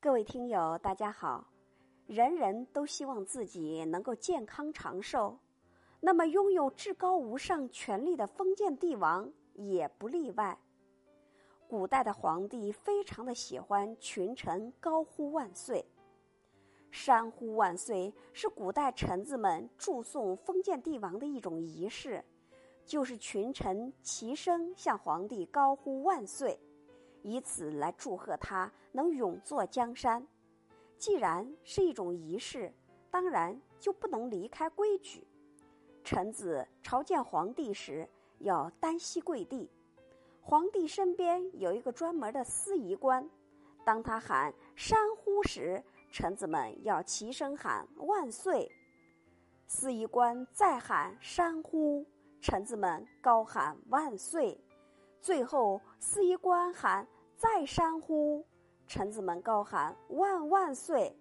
各位听友，大家好！人人都希望自己能够健康长寿，那么拥有至高无上权力的封建帝王也不例外。古代的皇帝非常的喜欢群臣高呼万岁，山呼万岁是古代臣子们祝颂封建帝王的一种仪式，就是群臣齐声向皇帝高呼万岁。以此来祝贺他能永坐江山。既然是一种仪式，当然就不能离开规矩。臣子朝见皇帝时要单膝跪地，皇帝身边有一个专门的司仪官。当他喊“山呼”时，臣子们要齐声喊“万岁”。司仪官再喊“山呼”，臣子们高喊“万岁”。最后，司仪官喊“再山呼”，臣子们高喊“万万岁”。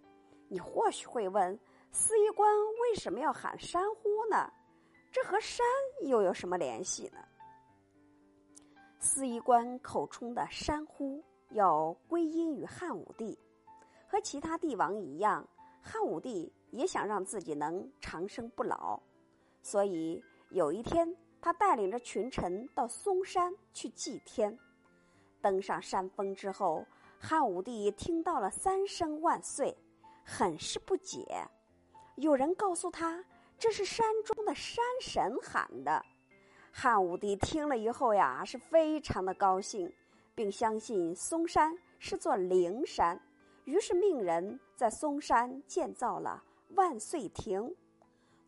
你或许会问，司仪官为什么要喊“山呼”呢？这和山又有什么联系呢？司仪官口中的“山呼”要归因于汉武帝，和其他帝王一样，汉武帝也想让自己能长生不老，所以有一天。他带领着群臣到嵩山去祭天，登上山峰之后，汉武帝听到了三声万岁，很是不解。有人告诉他，这是山中的山神喊的。汉武帝听了以后呀，是非常的高兴，并相信嵩山是座灵山，于是命人在嵩山建造了万岁亭。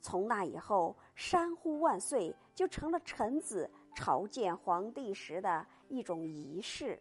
从那以后，山呼万岁就成了臣子朝见皇帝时的一种仪式。